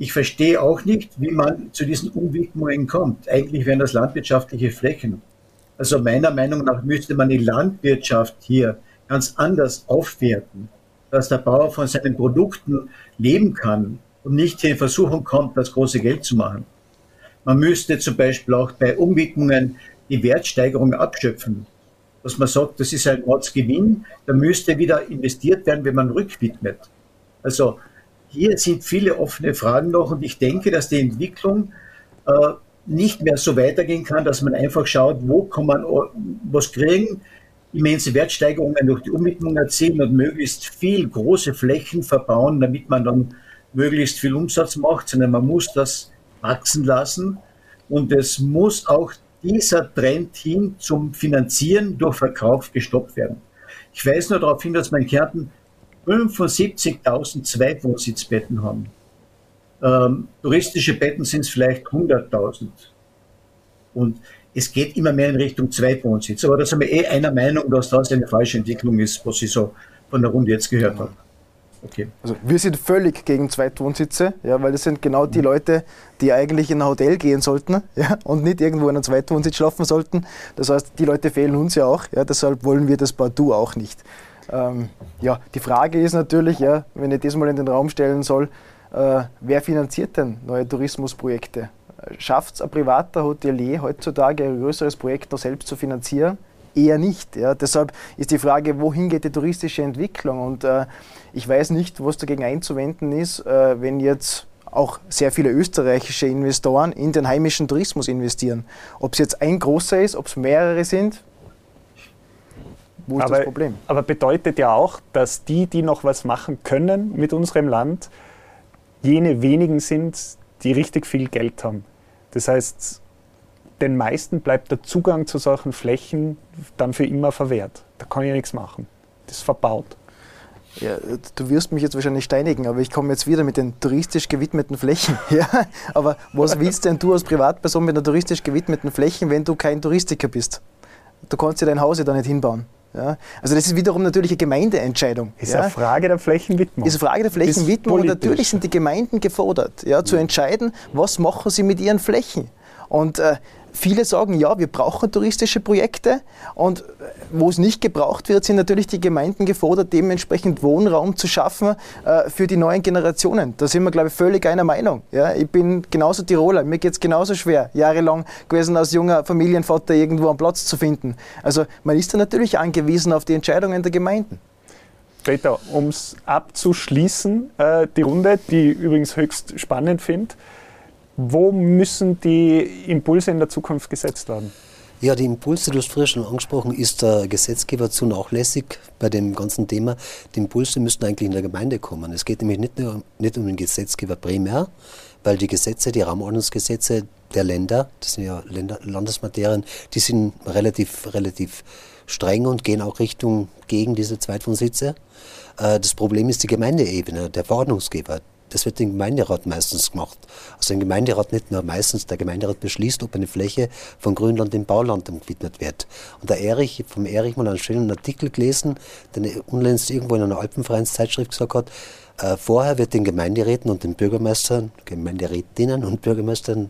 Ich verstehe auch nicht, wie man zu diesen Umwidmungen kommt. Eigentlich wären das landwirtschaftliche Flächen. Also meiner Meinung nach müsste man die Landwirtschaft hier ganz anders aufwerten, dass der Bauer von seinen Produkten leben kann und nicht hier in Versuchung kommt, das große Geld zu machen. Man müsste zum Beispiel auch bei Umwidmungen die Wertsteigerung abschöpfen. Dass man sagt, das ist ein Ortsgewinn, da müsste wieder investiert werden, wenn man rückwidmet. Also hier sind viele offene Fragen noch und ich denke, dass die Entwicklung äh, nicht mehr so weitergehen kann, dass man einfach schaut, wo kann man was kriegen, immense Wertsteigerungen durch die Umwidmung erzielen und möglichst viel große Flächen verbauen, damit man dann möglichst viel Umsatz macht, sondern man muss das wachsen lassen und es muss auch dieser Trend hin zum Finanzieren durch Verkauf gestoppt werden. Ich weise nur darauf hin, dass man in Kärnten 75.000 Zweitwohnsitzbetten haben. Ähm, touristische Betten sind es vielleicht 100.000. Und es geht immer mehr in Richtung Zweitwohnsitz. Aber da sind wir eh einer Meinung, dass das eine falsche Entwicklung ist, was ich so von der Runde jetzt gehört habe. Okay. Also wir sind völlig gegen Zweitwohnsitze, ja, weil das sind genau die Leute, die eigentlich in ein Hotel gehen sollten ja, und nicht irgendwo in einem Zweitwohnsitz schlafen sollten. Das heißt, die Leute fehlen uns ja auch, ja, deshalb wollen wir das partout auch nicht. Ähm, ja, die Frage ist natürlich, ja, wenn ich das mal in den Raum stellen soll, äh, wer finanziert denn neue Tourismusprojekte? Schafft es ein privater Hotelier heutzutage ein größeres Projekt noch selbst zu finanzieren? Eher nicht. Ja. Deshalb ist die Frage, wohin geht die touristische Entwicklung? Und äh, ich weiß nicht, was dagegen einzuwenden ist, äh, wenn jetzt auch sehr viele österreichische Investoren in den heimischen Tourismus investieren. Ob es jetzt ein großer ist, ob es mehrere sind, wo ist aber, das Problem? Aber bedeutet ja auch, dass die, die noch was machen können mit unserem Land, jene wenigen sind, die richtig viel Geld haben. Das heißt, den meisten bleibt der Zugang zu solchen Flächen dann für immer verwehrt. Da kann ich nichts machen. Das ist verbaut. Ja, du wirst mich jetzt wahrscheinlich steinigen, aber ich komme jetzt wieder mit den touristisch gewidmeten Flächen. Ja, aber was willst denn du als Privatperson mit den touristisch gewidmeten Flächen, wenn du kein Touristiker bist? Du kannst dir dein Haus ja da nicht hinbauen. Ja, also das ist wiederum natürlich eine Gemeindeentscheidung. Ist ja. eine Frage der Flächenwidmung. Ist eine Frage der Flächenwidmung und natürlich sind die Gemeinden gefordert, ja, zu entscheiden, was machen sie mit ihren Flächen. Und äh, viele sagen, ja, wir brauchen touristische Projekte und wo es nicht gebraucht wird, sind natürlich die Gemeinden gefordert, dementsprechend Wohnraum zu schaffen äh, für die neuen Generationen. Da sind wir, glaube ich, völlig einer Meinung. Ja, ich bin genauso Tiroler, mir geht es genauso schwer, jahrelang gewesen als junger Familienvater irgendwo einen Platz zu finden. Also man ist da natürlich angewiesen auf die Entscheidungen der Gemeinden. Peter, um es abzuschließen, äh, die Runde, die ich übrigens höchst spannend finde, wo müssen die Impulse in der Zukunft gesetzt werden? Ja, die Impulse, du hast früher schon angesprochen, ist der Gesetzgeber zu nachlässig bei dem ganzen Thema. Die Impulse müssten eigentlich in der Gemeinde kommen. Es geht nämlich nicht nur nicht um den Gesetzgeber primär, weil die Gesetze, die Rahmenordnungsgesetze der Länder, das sind ja Länder, Landesmaterien, die sind relativ, relativ streng und gehen auch Richtung gegen diese Zweitwohnsitze. Äh, das Problem ist die Gemeindeebene, der Verordnungsgeber. Das wird im Gemeinderat meistens gemacht. Also im Gemeinderat nicht nur meistens, der Gemeinderat beschließt, ob eine Fläche von Grünland in Bauland umgewidmet wird. Und der Erich, vom Erich mal einen schönen Artikel gelesen, den er unlängst irgendwo in einer Alpenvereinszeitschrift gesagt hat, äh, vorher wird den Gemeinderäten und den Bürgermeistern, Gemeinderätinnen und Bürgermeistern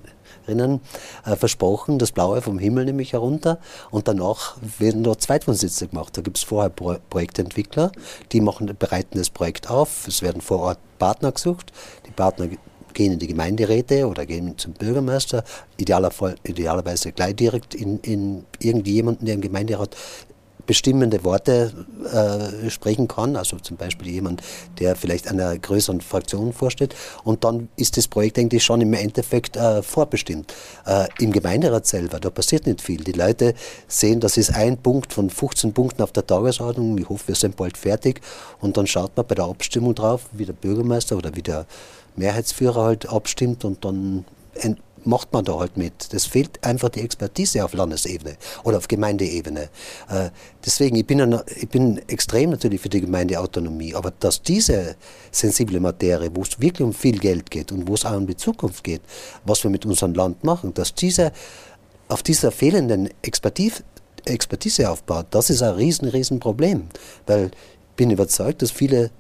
Rinnen äh, versprochen, das Blaue vom Himmel nämlich herunter. Und danach werden dort Zweitwohnsitze gemacht. Da gibt es vorher Pro Projektentwickler, die machen, bereiten das Projekt auf, es werden vor Ort Partner gesucht, die Partner gehen in die Gemeinderäte oder gehen zum Bürgermeister, idealerweise gleich direkt in, in irgendjemanden, der im Gemeinderat bestimmende Worte äh, sprechen kann, also zum Beispiel jemand, der vielleicht einer größeren Fraktion vorsteht. Und dann ist das Projekt eigentlich schon im Endeffekt äh, vorbestimmt. Äh, Im Gemeinderat selber, da passiert nicht viel. Die Leute sehen, das ist ein Punkt von 15 Punkten auf der Tagesordnung. Ich hoffe, wir sind bald fertig. Und dann schaut man bei der Abstimmung drauf, wie der Bürgermeister oder wie der Mehrheitsführer halt abstimmt und dann macht man da halt mit. Das fehlt einfach die Expertise auf Landesebene oder auf Gemeindeebene. Äh, deswegen, ich bin, ein, ich bin extrem natürlich für die Gemeindeautonomie, aber dass diese sensible Materie, wo es wirklich um viel Geld geht und wo es auch um die Zukunft geht, was wir mit unserem Land machen, dass diese auf dieser fehlenden Expertise, Expertise aufbaut, das ist ein riesen, riesen Problem. Weil ich bin überzeugt, dass viele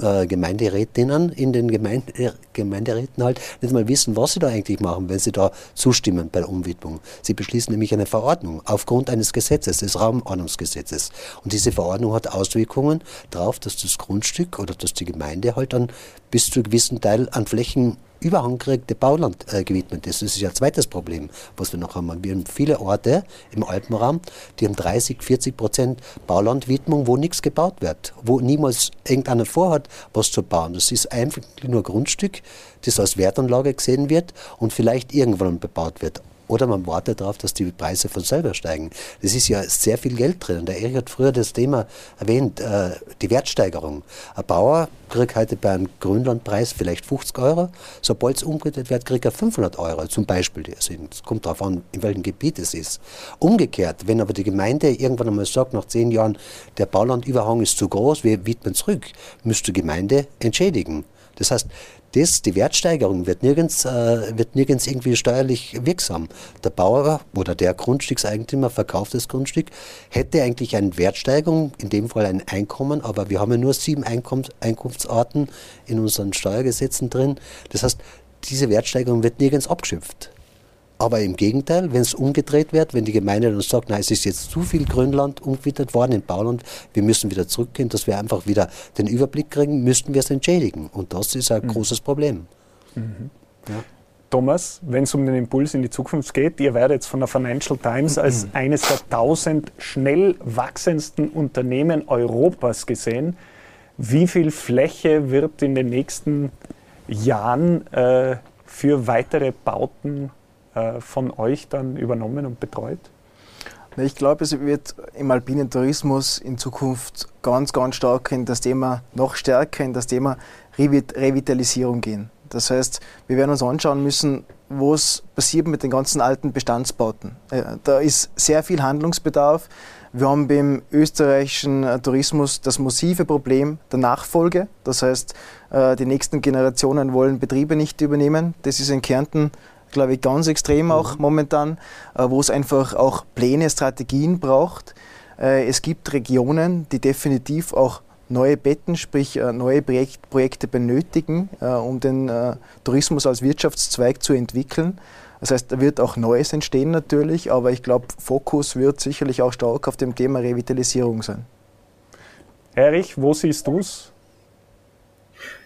äh, Gemeinderätinnen in den Gemeinde, äh, Gemeinderäten halt nicht mal wissen, was sie da eigentlich machen, wenn sie da zustimmen bei der Umwidmung. Sie beschließen nämlich eine Verordnung aufgrund eines Gesetzes, des Raumordnungsgesetzes. Und diese Verordnung hat Auswirkungen darauf, dass das Grundstück oder dass die Gemeinde halt dann bis zu einem gewissen Teil an Flächen überhanggeregte Bauland äh, gewidmet ist. Das ist ja ein zweites Problem, was wir noch haben. Wir haben viele Orte im Alpenraum, die haben 30, 40 Prozent Baulandwidmung, wo nichts gebaut wird, wo niemals irgendeiner vorhat, was zu bauen. Das ist einfach nur Grundstück, das als Wertanlage gesehen wird und vielleicht irgendwann bebaut wird. Oder man wartet darauf, dass die Preise von selber steigen. Das ist ja sehr viel Geld drin. Der Erich hat früher das Thema erwähnt, äh, die Wertsteigerung. Ein Bauer kriegt heute bei einem Grünlandpreis vielleicht 50 Euro. Sobald es umgekehrt wird, kriegt er 500 Euro zum Beispiel. Also es kommt darauf an, in welchem Gebiet es ist. Umgekehrt, wenn aber die Gemeinde irgendwann einmal sagt, nach zehn Jahren, der Baulandüberhang ist zu groß, wir widmen zurück, müsste die Gemeinde entschädigen. Das heißt, das, die Wertsteigerung wird nirgends, äh, wird nirgends irgendwie steuerlich wirksam. Der Bauer oder der Grundstückseigentümer verkauft das Grundstück, hätte eigentlich eine Wertsteigerung, in dem Fall ein Einkommen, aber wir haben ja nur sieben Einkommens Einkunftsarten in unseren Steuergesetzen drin. Das heißt, diese Wertsteigerung wird nirgends abgeschöpft. Aber im Gegenteil, wenn es umgedreht wird, wenn die Gemeinde dann sagt, nein, es ist jetzt zu viel Grünland umgewittert worden in Bauland, wir müssen wieder zurückgehen, dass wir einfach wieder den Überblick kriegen, müssten wir es entschädigen. Und das ist ein mhm. großes Problem. Mhm. Ja. Thomas, wenn es um den Impuls in die Zukunft geht, ihr werdet jetzt von der Financial Times mhm. als eines der tausend schnell wachsendsten Unternehmen Europas gesehen. Wie viel Fläche wird in den nächsten Jahren äh, für weitere Bauten von euch dann übernommen und betreut? Ich glaube, es wird im alpinen Tourismus in Zukunft ganz, ganz stark in das Thema, noch stärker in das Thema Revitalisierung gehen. Das heißt, wir werden uns anschauen müssen, was passiert mit den ganzen alten Bestandsbauten. Äh, da ist sehr viel Handlungsbedarf. Wir haben beim österreichischen Tourismus das massive Problem der Nachfolge. Das heißt, äh, die nächsten Generationen wollen Betriebe nicht übernehmen. Das ist in Kärnten glaube ich, ganz extrem auch mhm. momentan, äh, wo es einfach auch Pläne, Strategien braucht. Äh, es gibt Regionen, die definitiv auch neue Betten, sprich äh, neue Projekte benötigen, um den Tourismus als Wirtschaftszweig zu entwickeln. Das heißt, da wird auch Neues entstehen natürlich, aber ich glaube, Fokus wird sicherlich auch stark auf dem Thema Revitalisierung sein. Erich, wo siehst du es?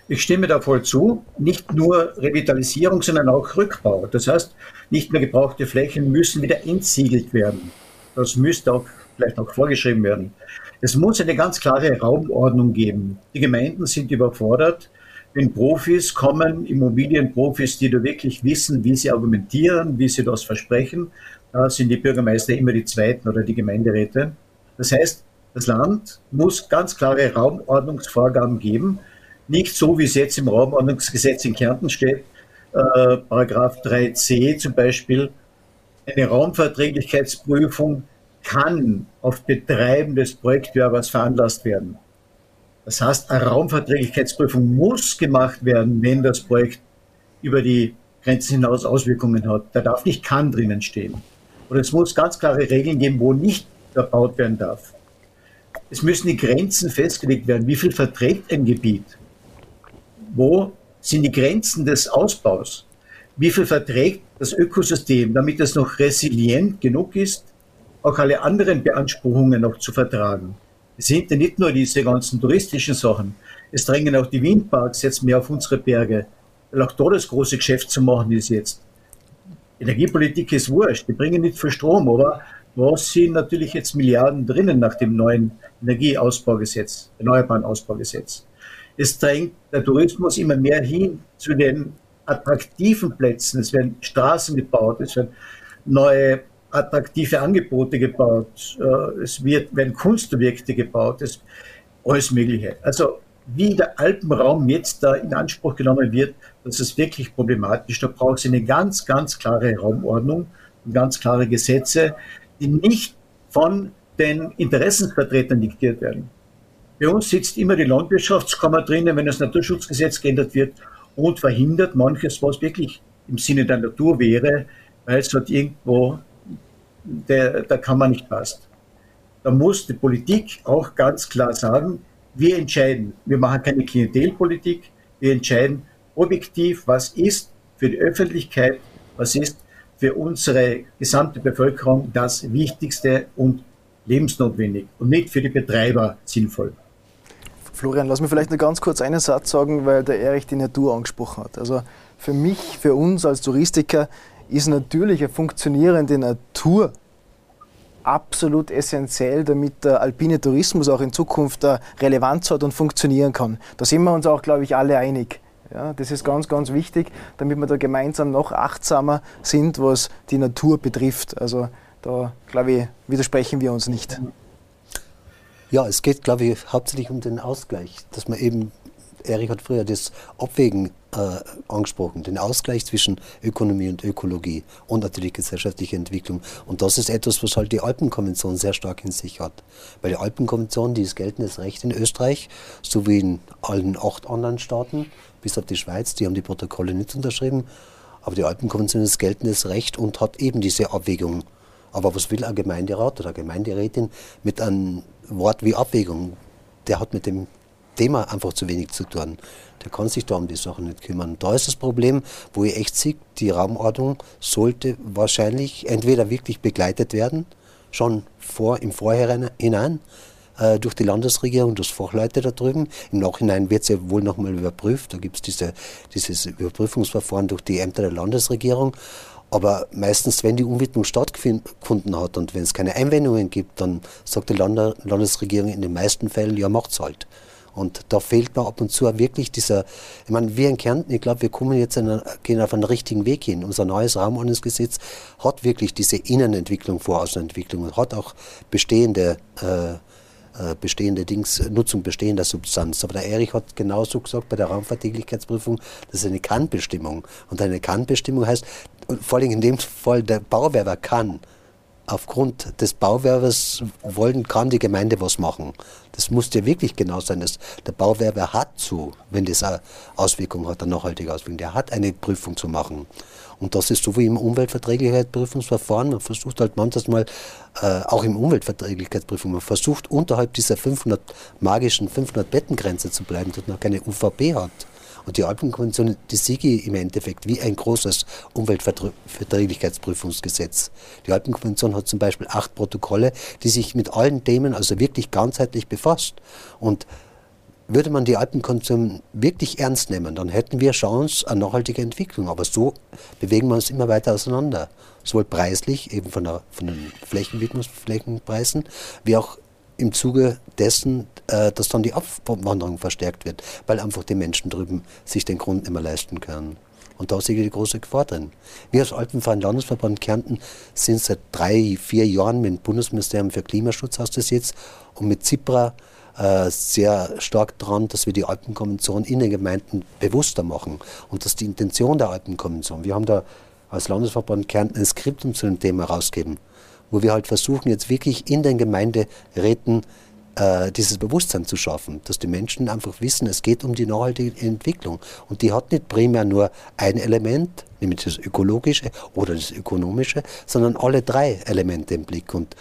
Ich stimme da voll zu. Nicht nur Revitalisierung, sondern auch Rückbau. Das heißt, nicht mehr gebrauchte Flächen müssen wieder entsiegelt werden. Das müsste auch vielleicht auch vorgeschrieben werden. Es muss eine ganz klare Raumordnung geben. Die Gemeinden sind überfordert. Wenn Profis kommen, Immobilienprofis, die da wirklich wissen, wie sie argumentieren, wie sie das versprechen, da sind die Bürgermeister immer die Zweiten oder die Gemeinderäte. Das heißt, das Land muss ganz klare Raumordnungsvorgaben geben, nicht so, wie es jetzt im Raumordnungsgesetz in Kärnten steht, äh, Paragraph 3c zum Beispiel, eine Raumverträglichkeitsprüfung kann auf Betreiben des Projektwerbers veranlasst werden. Das heißt, eine Raumverträglichkeitsprüfung muss gemacht werden, wenn das Projekt über die Grenzen hinaus Auswirkungen hat. Da darf nicht kann drinnen stehen. Und es muss ganz klare Regeln geben, wo nicht erbaut werden darf. Es müssen die Grenzen festgelegt werden. Wie viel verträgt ein Gebiet? Wo sind die Grenzen des Ausbaus? Wie viel verträgt das Ökosystem, damit es noch resilient genug ist, auch alle anderen Beanspruchungen noch zu vertragen? Es sind ja nicht nur diese ganzen touristischen Sachen. Es drängen auch die Windparks jetzt mehr auf unsere Berge. weil auch da das große Geschäft zu machen ist jetzt. Energiepolitik ist wurscht, die bringen nicht viel Strom, aber da sind natürlich jetzt Milliarden drinnen nach dem neuen Energieausbaugesetz, Erneuerbaren Ausbaugesetz. Es drängt der Tourismus immer mehr hin zu den attraktiven Plätzen. Es werden Straßen gebaut, es werden neue attraktive Angebote gebaut, äh, es wird, werden Kunstobjekte gebaut, es, alles Mögliche. Also wie der Alpenraum jetzt da in Anspruch genommen wird, das ist wirklich problematisch. Da braucht es eine ganz, ganz klare Raumordnung und ganz klare Gesetze, die nicht von den Interessensvertretern diktiert werden. Bei uns sitzt immer die Landwirtschaftskammer drinnen, wenn das Naturschutzgesetz geändert wird und verhindert manches, was wirklich im Sinne der Natur wäre, weil es dort irgendwo der, der Kammer nicht passt. Da muss die Politik auch ganz klar sagen, wir entscheiden, wir machen keine Klientelpolitik, wir entscheiden objektiv, was ist für die Öffentlichkeit, was ist für unsere gesamte Bevölkerung das Wichtigste und lebensnotwendig und nicht für die Betreiber sinnvoll. Florian, lass mir vielleicht noch ganz kurz einen Satz sagen, weil der Erich die Natur angesprochen hat. Also für mich, für uns als Touristiker ist natürlich eine funktionierende Natur absolut essentiell, damit der alpine Tourismus auch in Zukunft Relevanz hat und funktionieren kann. Da sind wir uns auch, glaube ich, alle einig. Ja, das ist ganz, ganz wichtig, damit wir da gemeinsam noch achtsamer sind, was die Natur betrifft. Also da, glaube ich, widersprechen wir uns nicht. Ja, es geht, glaube ich, hauptsächlich um den Ausgleich, dass man eben, Erich hat früher das Abwägen äh, angesprochen, den Ausgleich zwischen Ökonomie und Ökologie und natürlich gesellschaftliche Entwicklung. Und das ist etwas, was halt die Alpenkonvention sehr stark in sich hat. Weil die Alpenkonvention, die ist geltendes Recht in Österreich, so wie in allen acht anderen Staaten, bis auf die Schweiz, die haben die Protokolle nicht unterschrieben. Aber die Alpenkonvention ist geltendes Recht und hat eben diese Abwägung. Aber was will ein Gemeinderat oder eine Gemeinderätin mit einem Wort wie Abwägung? Der hat mit dem Thema einfach zu wenig zu tun. Der kann sich da um die Sachen nicht kümmern. Da ist das Problem, wo ich echt sehe, die Raumordnung sollte wahrscheinlich entweder wirklich begleitet werden, schon vor, im Vorhinein, äh, durch die Landesregierung, durch Fachleute da drüben. Im Nachhinein wird es ja wohl nochmal überprüft. Da gibt es diese, dieses Überprüfungsverfahren durch die Ämter der Landesregierung. Aber meistens, wenn die Umwidmung stattgefunden hat und wenn es keine Einwendungen gibt, dann sagt die Landesregierung in den meisten Fällen, ja, macht's halt. Und da fehlt mir ab und zu wirklich dieser, ich meine, wir in Kärnten, ich glaube, wir kommen jetzt einer, gehen auf einen richtigen Weg hin. Unser neues Raumordnungsgesetz hat wirklich diese Innenentwicklung, Voraußenentwicklung und hat auch bestehende, äh, bestehende Dings, Nutzung bestehender Substanz. Aber der Erich hat genauso gesagt bei der Raumverträglichkeitsprüfung, das ist eine Kannbestimmung. Und eine Kannbestimmung heißt, vor allem in dem Fall, der Bauwerber kann aufgrund des Bauwerbers wollen, kann die Gemeinde was machen. Das muss ja wirklich genau sein. Dass der Bauwerber hat zu, wenn das eine Auswirkung hat, eine nachhaltige Auswirkung, der hat eine Prüfung zu machen. Und das ist so wie im Umweltverträglichkeitsprüfungsverfahren. Man versucht halt manchmal, äh, auch im Umweltverträglichkeitsprüfung, man versucht unterhalb dieser 500 magischen 500 Bettengrenze zu bleiben, dass man keine UVP hat. Und die Alpenkonvention, die siege im Endeffekt wie ein großes Umweltverträglichkeitsprüfungsgesetz. Die Alpenkonvention hat zum Beispiel acht Protokolle, die sich mit allen Themen also wirklich ganzheitlich befasst. Und würde man die Alpenkonvention wirklich ernst nehmen, dann hätten wir Chance an nachhaltige Entwicklung. Aber so bewegen wir uns immer weiter auseinander. Sowohl preislich, eben von, der, von den Flächenwidmungsflächenpreisen, wie auch im Zuge dessen, äh, dass dann die Abwanderung verstärkt wird, weil einfach die Menschen drüben sich den Grund mehr leisten können. Und da sehe ich die große Gefahr drin. Wir als Alpenverein Landesverband Kärnten sind seit drei, vier Jahren mit dem Bundesministerium für Klimaschutz aus das jetzt und mit ZIPRA sehr stark daran, dass wir die Alpenkonvention in den Gemeinden bewusster machen. Und dass die Intention der Alpenkonvention, wir haben da als Landesverband Kärnten ein Skriptum zu dem Thema rausgeben wo wir halt versuchen, jetzt wirklich in den Gemeinderäten äh, dieses Bewusstsein zu schaffen, dass die Menschen einfach wissen, es geht um die nachhaltige Entwicklung. Und die hat nicht primär nur ein Element, nämlich das ökologische oder das ökonomische, sondern alle drei Elemente im Blick. Und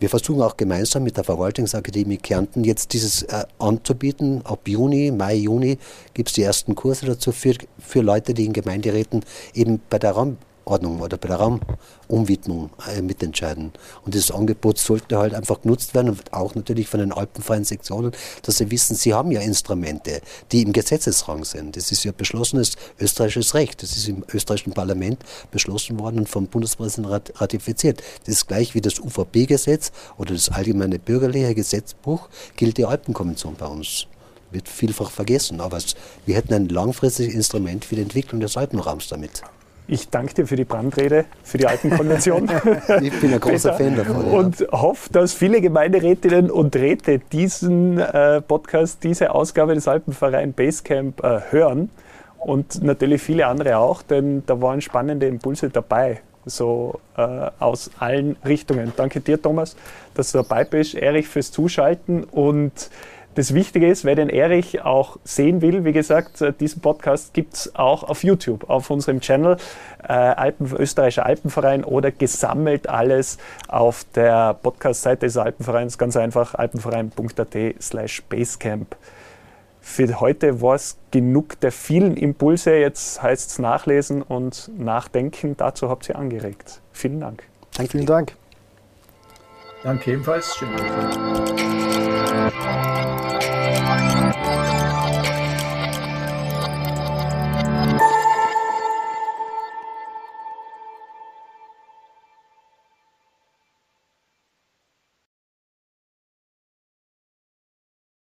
wir versuchen auch gemeinsam mit der Verwaltungsakademie Kärnten jetzt dieses äh, anzubieten. Ab Juni, Mai, Juni gibt es die ersten Kurse dazu für, für Leute, die in Gemeinderäten eben bei der Raum Raumordnung oder bei der Raumumwidmung äh, mitentscheiden. Und dieses Angebot sollte halt einfach genutzt werden und auch natürlich von den alpenfreien Sektionen, dass sie wissen, sie haben ja Instrumente, die im Gesetzesrang sind. Das ist ja beschlossenes österreichisches Recht. Das ist im österreichischen Parlament beschlossen worden und vom Bundespräsidenten ratifiziert. Das ist gleich wie das UVP-Gesetz oder das allgemeine bürgerliche Gesetzbuch gilt die Alpenkonvention bei uns wird vielfach vergessen. Aber wir hätten ein langfristiges Instrument für die Entwicklung des Alpenraums damit. Ich danke dir für die Brandrede, für die Alpenkonvention. ich bin ein großer Fan davon. Und ja. hoffe, dass viele Gemeinderätinnen und Räte diesen äh, Podcast, diese Ausgabe des Alpenverein Basecamp äh, hören. Und natürlich viele andere auch, denn da waren spannende Impulse dabei, so äh, aus allen Richtungen. Danke dir, Thomas, dass du dabei bist. Erich fürs Zuschalten und das Wichtige ist, wer den Erich auch sehen will, wie gesagt, äh, diesen Podcast gibt es auch auf YouTube, auf unserem Channel äh, Alpen, Österreichischer Alpenverein oder gesammelt alles auf der Podcast-Seite des Alpenvereins, ganz einfach alpenverein.at slash basecamp. Für heute war es genug der vielen Impulse. Jetzt heißt es nachlesen und nachdenken. Dazu habt ihr angeregt. Vielen Dank. Danke. Vielen Dank. Danke ebenfalls. Schönen Dank.